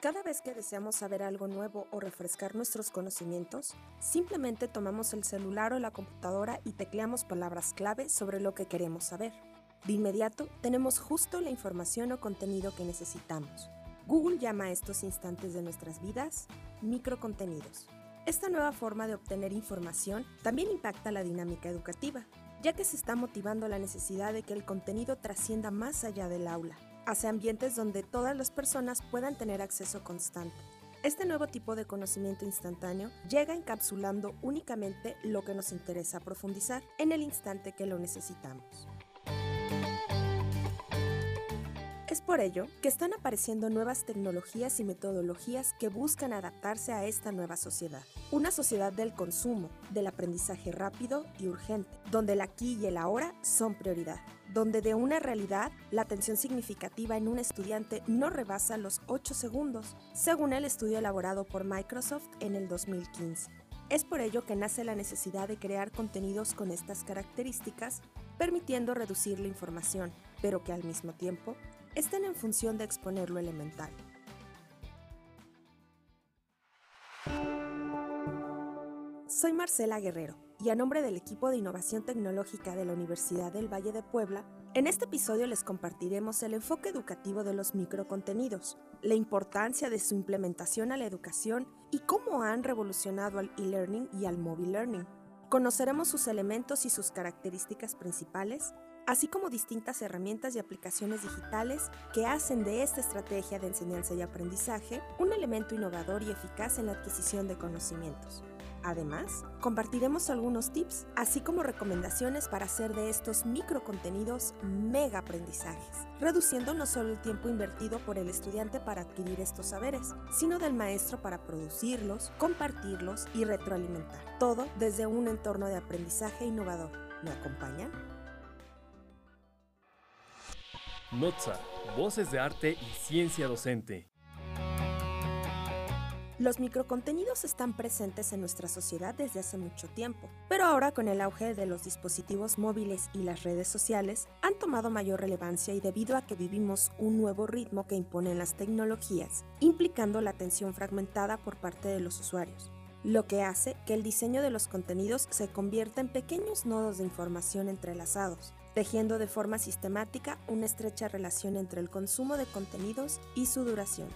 Cada vez que deseamos saber algo nuevo o refrescar nuestros conocimientos, simplemente tomamos el celular o la computadora y tecleamos palabras clave sobre lo que queremos saber. De inmediato, tenemos justo la información o contenido que necesitamos. Google llama a estos instantes de nuestras vidas microcontenidos. Esta nueva forma de obtener información también impacta la dinámica educativa, ya que se está motivando la necesidad de que el contenido trascienda más allá del aula hacia ambientes donde todas las personas puedan tener acceso constante. Este nuevo tipo de conocimiento instantáneo llega encapsulando únicamente lo que nos interesa profundizar en el instante que lo necesitamos. Por ello que están apareciendo nuevas tecnologías y metodologías que buscan adaptarse a esta nueva sociedad. Una sociedad del consumo, del aprendizaje rápido y urgente, donde el aquí y el ahora son prioridad donde de una realidad la atención significativa en un estudiante no rebasa los 8 segundos, según el estudio elaborado por Microsoft en el 2015. Es por ello que nace la necesidad de crear contenidos con estas características, permitiendo reducir la información, pero que al mismo tiempo estén en función de exponer lo elemental. Soy Marcela Guerrero y a nombre del equipo de innovación tecnológica de la Universidad del Valle de Puebla, en este episodio les compartiremos el enfoque educativo de los microcontenidos, la importancia de su implementación a la educación y cómo han revolucionado al e-learning y al mobile learning. Conoceremos sus elementos y sus características principales, así como distintas herramientas y aplicaciones digitales que hacen de esta estrategia de enseñanza y aprendizaje un elemento innovador y eficaz en la adquisición de conocimientos. Además, compartiremos algunos tips, así como recomendaciones para hacer de estos microcontenidos mega aprendizajes, reduciendo no solo el tiempo invertido por el estudiante para adquirir estos saberes, sino del maestro para producirlos, compartirlos y retroalimentar. Todo desde un entorno de aprendizaje innovador. ¿Me acompañan? Notza, Voces de Arte y Ciencia Docente. Los microcontenidos están presentes en nuestra sociedad desde hace mucho tiempo, pero ahora con el auge de los dispositivos móviles y las redes sociales han tomado mayor relevancia y debido a que vivimos un nuevo ritmo que imponen las tecnologías, implicando la atención fragmentada por parte de los usuarios lo que hace que el diseño de los contenidos se convierta en pequeños nodos de información entrelazados, tejiendo de forma sistemática una estrecha relación entre el consumo de contenidos y su duración.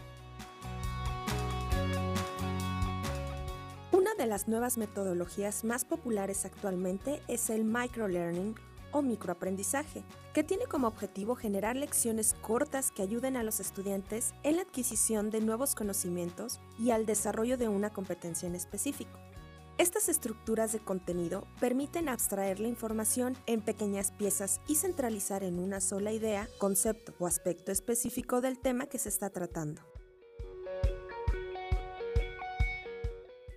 de las nuevas metodologías más populares actualmente es el microlearning o microaprendizaje, que tiene como objetivo generar lecciones cortas que ayuden a los estudiantes en la adquisición de nuevos conocimientos y al desarrollo de una competencia en específico. Estas estructuras de contenido permiten abstraer la información en pequeñas piezas y centralizar en una sola idea, concepto o aspecto específico del tema que se está tratando.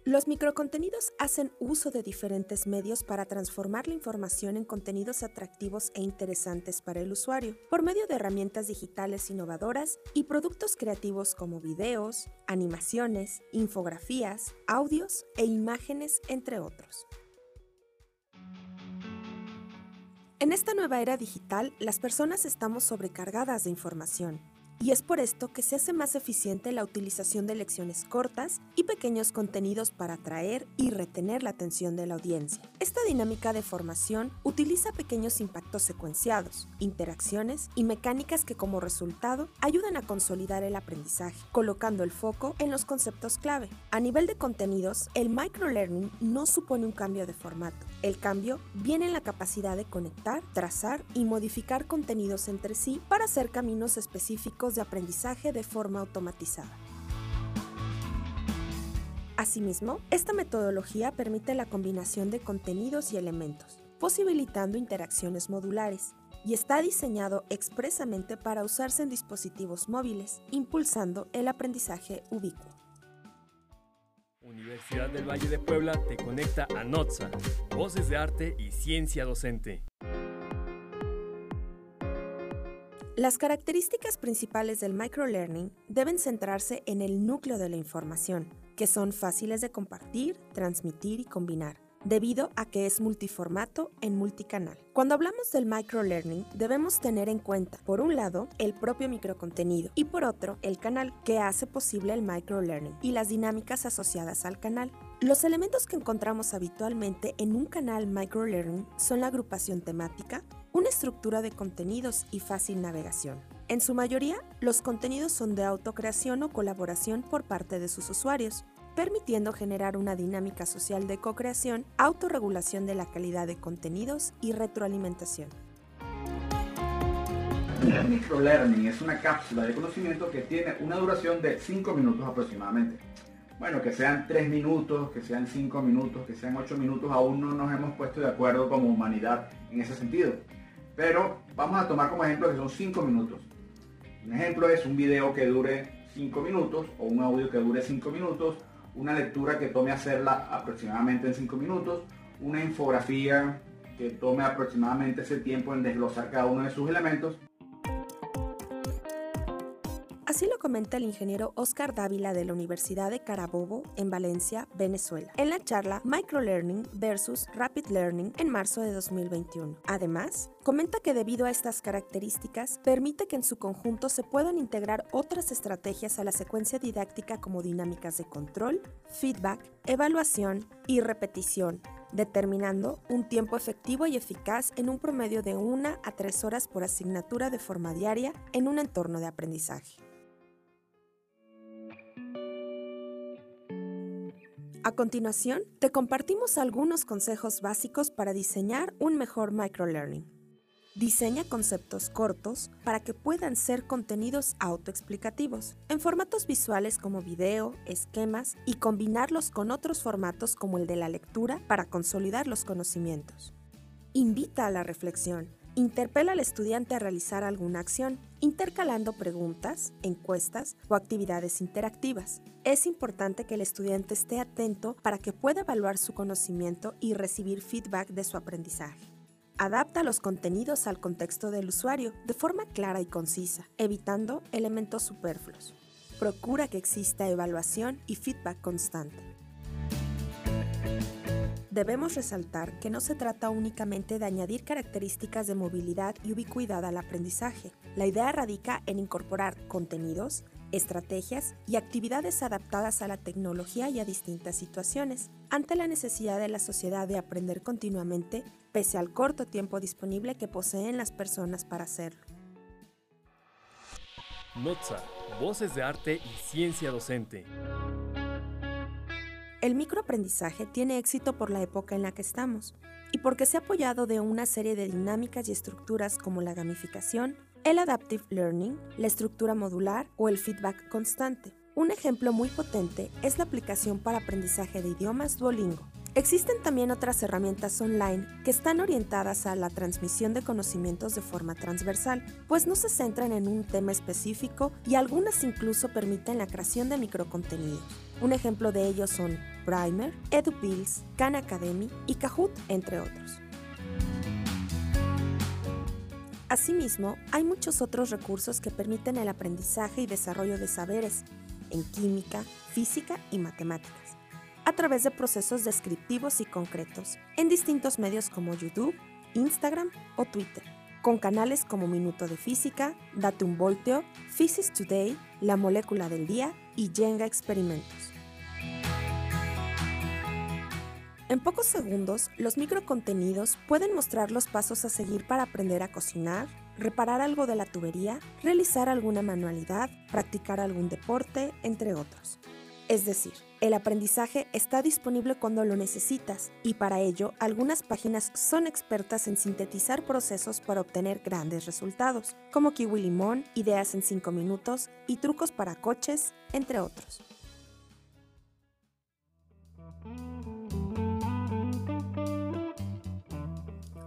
Los microcontenidos hacen uso de diferentes medios para transformar la información en contenidos atractivos e interesantes para el usuario, por medio de herramientas digitales innovadoras y productos creativos como videos, animaciones, infografías, audios e imágenes, entre otros. En esta nueva era digital, las personas estamos sobrecargadas de información y es por esto que se hace más eficiente la utilización de lecciones cortas y pequeños contenidos para atraer y retener la atención de la audiencia. Esta dinámica de formación utiliza pequeños impactos secuenciados, interacciones y mecánicas que como resultado ayudan a consolidar el aprendizaje, colocando el foco en los conceptos clave. A nivel de contenidos, el microlearning no supone un cambio de formato. El cambio viene en la capacidad de conectar, trazar y modificar contenidos entre sí para hacer caminos específicos de aprendizaje de forma automatizada. Asimismo, esta metodología permite la combinación de contenidos y elementos, posibilitando interacciones modulares, y está diseñado expresamente para usarse en dispositivos móviles, impulsando el aprendizaje ubicuo. Universidad del Valle de Puebla te conecta a NOTSA, Voces de Arte y Ciencia Docente. Las características principales del microlearning deben centrarse en el núcleo de la información, que son fáciles de compartir, transmitir y combinar, debido a que es multiformato en multicanal. Cuando hablamos del microlearning, debemos tener en cuenta, por un lado, el propio microcontenido y por otro, el canal que hace posible el microlearning y las dinámicas asociadas al canal. Los elementos que encontramos habitualmente en un canal microlearning son la agrupación temática, una estructura de contenidos y fácil navegación. En su mayoría, los contenidos son de autocreación o colaboración por parte de sus usuarios, permitiendo generar una dinámica social de co-creación, autorregulación de la calidad de contenidos y retroalimentación. Microlearning es una cápsula de conocimiento que tiene una duración de 5 minutos aproximadamente. Bueno, que sean 3 minutos, que sean 5 minutos, que sean 8 minutos, aún no nos hemos puesto de acuerdo como humanidad en ese sentido. Pero vamos a tomar como ejemplo que son 5 minutos. Un ejemplo es un video que dure 5 minutos o un audio que dure 5 minutos, una lectura que tome hacerla aproximadamente en 5 minutos, una infografía que tome aproximadamente ese tiempo en desglosar cada uno de sus elementos Así lo comenta el ingeniero Oscar Dávila de la Universidad de Carabobo en Valencia, Venezuela, en la charla Microlearning versus Rapid Learning en marzo de 2021. Además, comenta que debido a estas características, permite que en su conjunto se puedan integrar otras estrategias a la secuencia didáctica como dinámicas de control, feedback, evaluación y repetición, determinando un tiempo efectivo y eficaz en un promedio de una a tres horas por asignatura de forma diaria en un entorno de aprendizaje. A continuación, te compartimos algunos consejos básicos para diseñar un mejor microlearning. Diseña conceptos cortos para que puedan ser contenidos autoexplicativos, en formatos visuales como video, esquemas y combinarlos con otros formatos como el de la lectura para consolidar los conocimientos. Invita a la reflexión Interpela al estudiante a realizar alguna acción, intercalando preguntas, encuestas o actividades interactivas. Es importante que el estudiante esté atento para que pueda evaluar su conocimiento y recibir feedback de su aprendizaje. Adapta los contenidos al contexto del usuario de forma clara y concisa, evitando elementos superfluos. Procura que exista evaluación y feedback constante. Debemos resaltar que no se trata únicamente de añadir características de movilidad y ubicuidad al aprendizaje. La idea radica en incorporar contenidos, estrategias y actividades adaptadas a la tecnología y a distintas situaciones, ante la necesidad de la sociedad de aprender continuamente, pese al corto tiempo disponible que poseen las personas para hacerlo. Notza, Voces de Arte y Ciencia Docente. El microaprendizaje tiene éxito por la época en la que estamos y porque se ha apoyado de una serie de dinámicas y estructuras como la gamificación, el adaptive learning, la estructura modular o el feedback constante. Un ejemplo muy potente es la aplicación para aprendizaje de idiomas Duolingo. Existen también otras herramientas online que están orientadas a la transmisión de conocimientos de forma transversal, pues no se centran en un tema específico y algunas incluso permiten la creación de microcontenidos. Un ejemplo de ellos son Primer, EduPills, Khan Academy y Kahoot, entre otros. Asimismo, hay muchos otros recursos que permiten el aprendizaje y desarrollo de saberes en química, física y matemáticas, a través de procesos descriptivos y concretos, en distintos medios como YouTube, Instagram o Twitter, con canales como Minuto de Física, Date un Volteo, Physics Today, La Molécula del Día y Jenga Experimentos. En pocos segundos, los microcontenidos pueden mostrar los pasos a seguir para aprender a cocinar, reparar algo de la tubería, realizar alguna manualidad, practicar algún deporte, entre otros. Es decir, el aprendizaje está disponible cuando lo necesitas y para ello algunas páginas son expertas en sintetizar procesos para obtener grandes resultados, como Kiwi Limón, ideas en 5 minutos y trucos para coches, entre otros.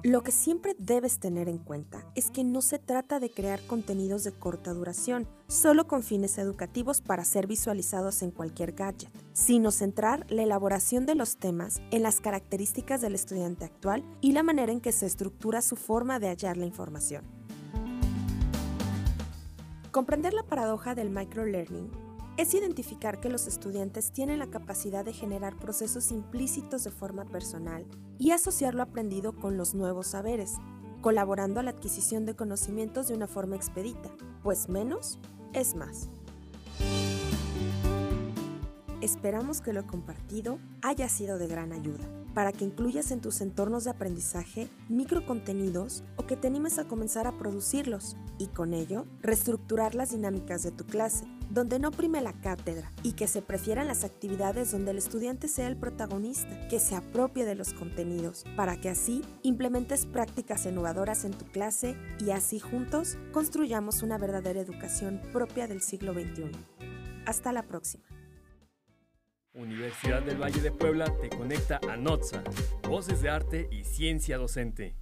Lo que siempre debes tener en cuenta es que no se trata de crear contenidos de corta duración, solo con fines educativos para ser visualizados en cualquier gadget, sino centrar la elaboración de los temas en las características del estudiante actual y la manera en que se estructura su forma de hallar la información. Comprender la paradoja del microlearning es identificar que los estudiantes tienen la capacidad de generar procesos implícitos de forma personal y asociar lo aprendido con los nuevos saberes, colaborando a la adquisición de conocimientos de una forma expedita, pues menos es más. Esperamos que lo compartido haya sido de gran ayuda para que incluyas en tus entornos de aprendizaje microcontenidos o que te animes a comenzar a producirlos y con ello reestructurar las dinámicas de tu clase, donde no prime la cátedra y que se prefieran las actividades donde el estudiante sea el protagonista, que se apropie de los contenidos, para que así implementes prácticas innovadoras en tu clase y así juntos construyamos una verdadera educación propia del siglo XXI. Hasta la próxima. Universidad del Valle de Puebla te conecta a NOTSA, Voces de Arte y Ciencia Docente.